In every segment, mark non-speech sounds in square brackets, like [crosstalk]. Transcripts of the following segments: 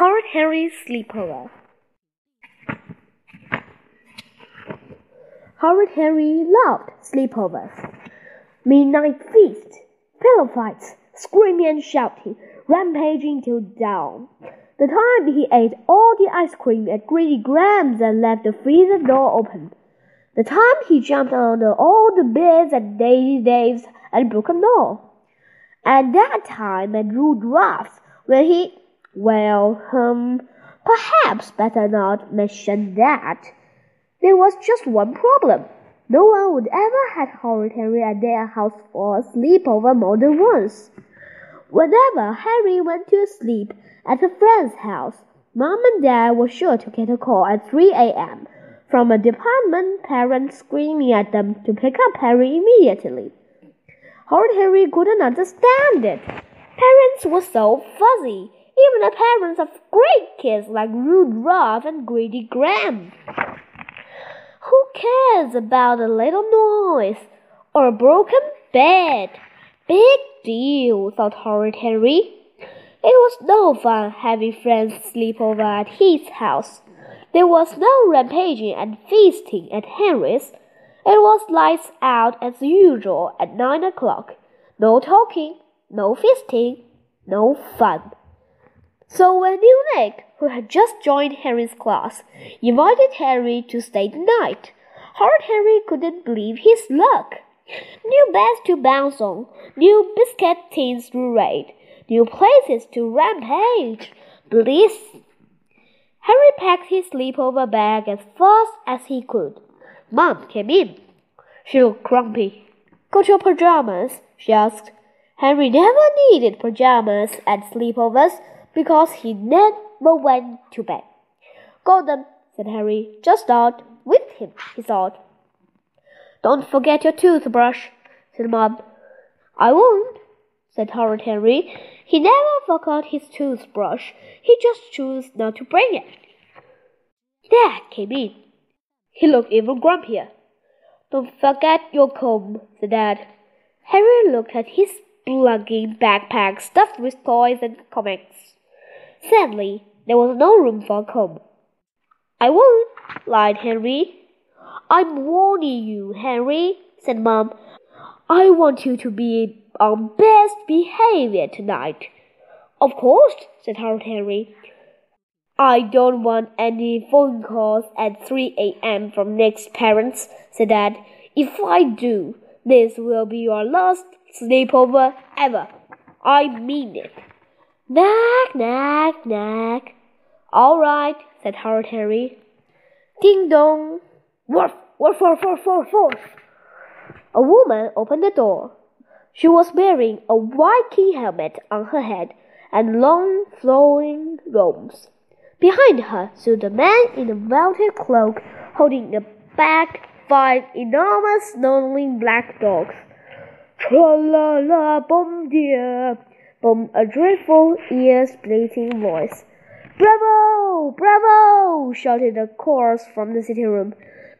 Horrid Henry's Sleepover. Horrid Henry loved sleepovers, midnight feasts, pillow fights, screaming and shouting, rampaging till dawn. The time he ate all the ice cream at Greedy Graham's and left the freezer door open. The time he jumped on all the beds at Dizzy Dave's and broke a door. At that time at Rude Ralph's when he well, um, perhaps better not mention that. There was just one problem. No one would ever have Horrid Henry at their house for a sleepover more than once. Whenever Henry went to sleep at a friend's house, Mom and Dad were sure to get a call at 3 a.m. from a department parent screaming at them to pick up Henry immediately. Horrid Henry couldn't understand it. Parents were so fuzzy, even the parents of great kids like Rude Ralph and Greedy Graham. Who cares about a little noise or a broken bed? Big deal, thought Horrid Henry. It was no fun having friends sleep over at his house. There was no rampaging and feasting at Henry's. It was lights out as usual at nine o'clock. No talking, no feasting, no fun. So when Nick, who had just joined Henry's class, invited Henry to stay the night, Horrid Henry couldn't believe his luck. New beds to bounce on, new biscuit tins to raid, new places to rampage. Bliss! Henry packed his sleepover bag as fast as he could. Mom came in. She looked grumpy. Got your pajamas? she asked. Henry never needed pajamas at sleepovers because he never went to bed. Them, said Henry. Just start with him, he thought. Don't forget your toothbrush, said Mom. I won't, said Horrid Henry. He never forgot his toothbrush. He just chose not to bring it. Dad came in. He looked even grumpier. Don't forget your comb, said Dad. Henry looked at his bulging backpack stuffed with toys and comics. Sadly, there was no room for a comb. I won't, lied Henry. I'm warning you, Henry, said Mom. I want you to be on best behavior tonight. Of course, said Horrid Henry. I don't want any phone calls at 3 a.m. from Nick's parents, said Dad. If I do, this will be your last sleepover ever. I mean it. Knack, knack, knack. All right, said Horrid Henry. Ding dong. Woof, woof, woof, woof, woof, woof. A woman opened the door. She was wearing a Viking helmet on her head and long flowing robes. Behind her stood a man in a velvet cloak holding a bag five enormous snarling black dogs. Tra la la bom dear, from a dreadful, ear-splitting voice. Bravo! Bravo! shouted a chorus from the sitting room.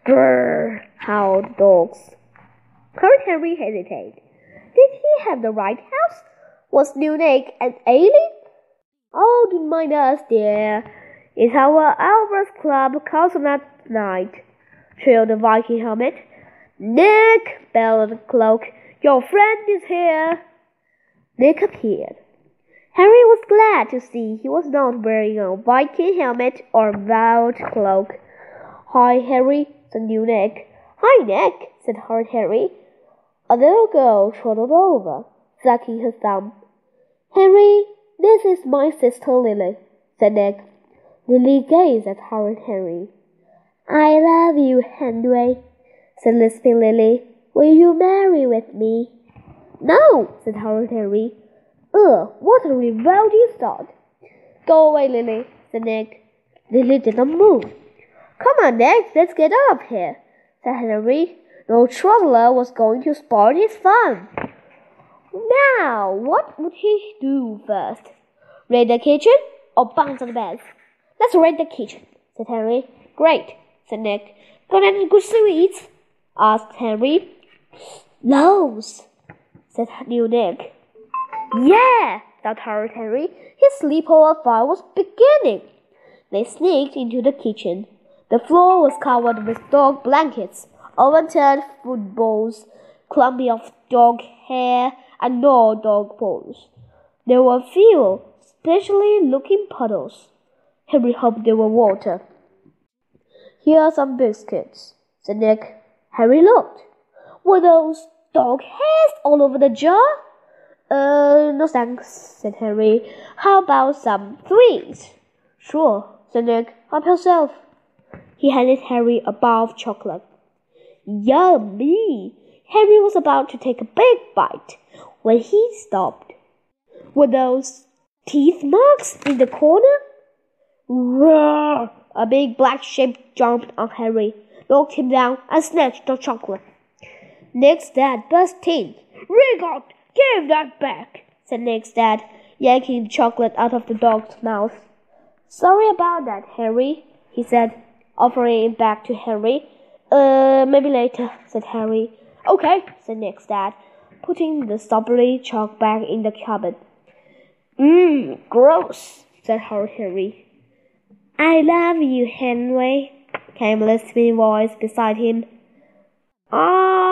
Grrr! howled dogs. Horrid Henry hesitated. Did he have the right house? Was Nick an alien? Oh, don't mind us, dear. It's our Albert's Club concert night, trilled the Viking helmet. Nick, bellowed the cloak, your friend is here. Nick appeared. Henry was glad to see he was not wearing a Viking helmet or a velvet cloak. Hi, Henry, said new Nick. Hi, Nick, said Horrid Henry. A little girl trotted over, sucking her thumb. Henry, this is my sister Lily, said Nick. Lily gazed at Horrid Henry. I love you, Henry, said lisping Lily. Will you marry with me? No, said Horrid Henry. Ugh, what a revolting thought. Go away, Lily, said Nick. Lily did not move. Come on, Nick, let's get up here, said Henry. No traveler was going to spoil his fun. Now, what would he do first? Raid the kitchen or bounce on the beds? Let's raid the kitchen, said Henry. Great, said Nick. Got any good sweets? asked Henry. Loads, said new Nick. Yeah, thought Horrid Henry. His sleepover fire was beginning. They sneaked into the kitchen. The floor was covered with dog blankets, overturned food bowls, clumps of dog hair, and gnawed dog bones. There were few, specially looking puddles. Henry hoped they were water. Here are some biscuits, said Nick. Henry looked. Were those dog hairs all over the jar? Uh, no thanks, said Henry. How about some threes? Sure, said Nick. Help yourself. He handed Henry a bar of chocolate. Yummy! Henry was about to take a big bite when he stopped. Were those teeth marks in the corner? Roar! A big black shape jumped on Henry, knocked him down, and snatched the chocolate. Nick's dad burst in. Rigot, give that back, said Nick's dad, yanking the chocolate out of the dog's mouth. Sorry about that, Henry, he said, offering it back to Henry. Uh, maybe later, said Henry. Okay, said Nick's dad, putting the strawberry chalk back in the cupboard. Mmm, gross, said Henry. I love you, Henry, came a lisping voice beside him. Ah,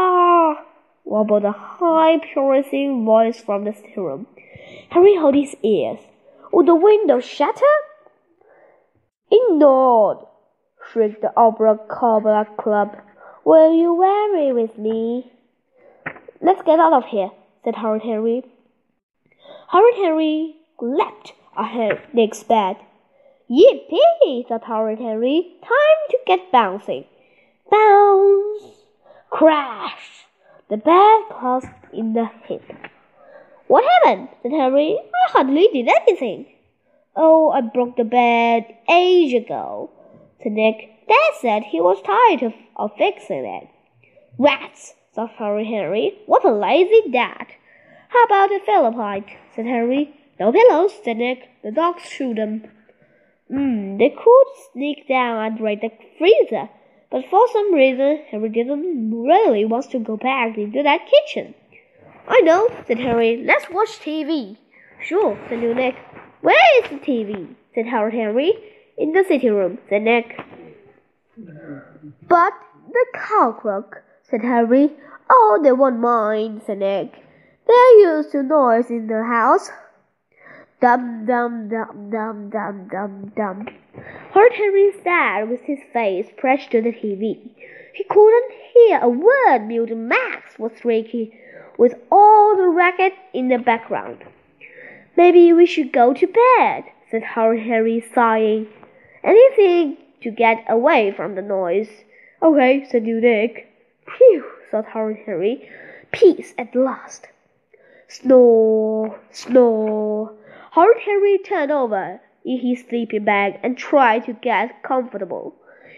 wobbled a high, piercing voice from the room. Henry held his ears. Would the window shatter? Indoors, shrieked the Opera Cobra Club. Will you weary with me? Let's get out of here, said Horrid Henry. Horrid Henry leapt ahead Nick's bed. Yippee, thought Horrid Henry. Time to get bouncing. Bounce! Crash! The bed closed in the hip. What happened? said Henry. I hardly did anything. Oh, I broke the bed ages ago, said Nick. Dad said he was tired of, of fixing it. Rats, thought Horrid Henry. What a lazy dad. How about a Philippine? said Henry. No pillows, said Nick. The dogs shoot them. Hmm, they could sneak down and raid the freezer, but for some reason Henry didn't really want to go back into that kitchen. I know, said Henry. Let's watch TV. Sure, said Nick. Where is the TV? said Horrid Henry. In the sitting room, said Nick. But the cockroach, said Henry. Oh, they won't mind, said Nick. They're used to noise in the house. Dum dum dum dum dum dum dum. Horrid Henry sat with his face pressed to the TV. He couldn't hear a word Mutant Max was shrieking with all the racket in the background. Maybe we should go to bed, said Horrid Henry, sighing. Anything to get away from the noise. Okay, said Nick. Phew, thought Horrid Henry. Peace at last. Snore, snore. Horrid Henry turned over in his sleeping bag and tried to get comfortable.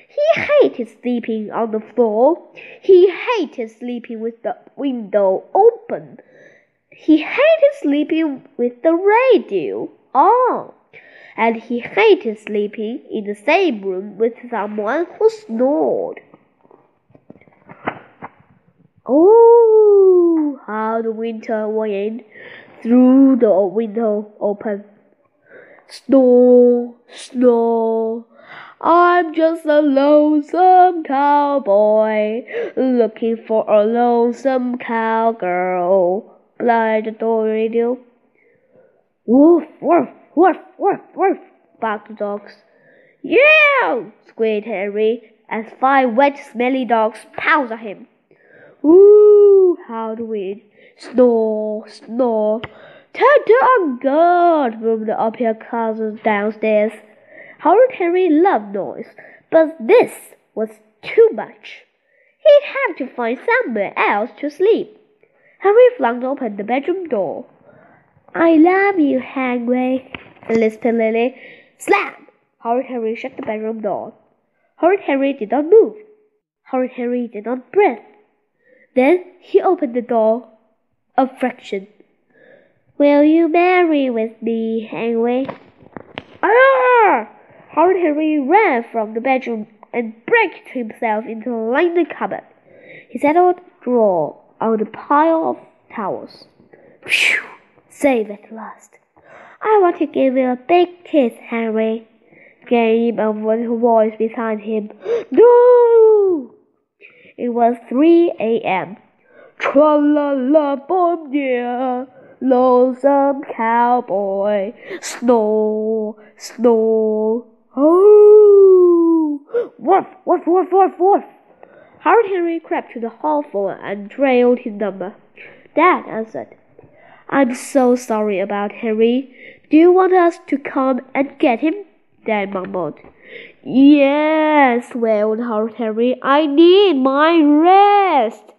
He hated sleeping on the floor. He hated sleeping with the window open. He hated sleeping with the radio on and he hated sleeping in the same room with someone who snored. Oh, how the winter wind through the window open. Snore, snore. I'm just a lonesome cowboy looking for a lonesome cowgirl. Blind the door radio. Woof, woof, Woof, woof, woof, barked the dogs. Yeah! squealed Henry as five wet, smelly dogs pounced at him. Woo! howled the wind. Snore, snore. Tender on guard, boomed the uphill cousins downstairs. Horrid Henry loved noise, but this was too much. He'd have to find somewhere else to sleep. Henry flung open the bedroom door. I love you, Henry, lisped Lily. Slam! Horrid Henry shut the bedroom door. Horrid Henry did not move. Horrid Henry did not breathe. Then he opened the door a fraction. Will you marry with me, Henry? Ah! Horrid Henry ran from the bedroom and braked himself into a linen cupboard. He settled drawer on the pile of towels. Phew! Safe at last. I want to give you a big kiss, Henry, came a voice behind him. [gasps] No! It was 3 a.m. Tra la la dear, lonesome cowboy, snore, snore. Oh! Woof, woof, woof, woof, woof. Horrid Henry crept to the hall phone and trailed his number. Dad answered. I'm so sorry about Henry. Do you want us to come and get him? Dad mumbled. Yes, wailed Horrid Henry. I need my rest.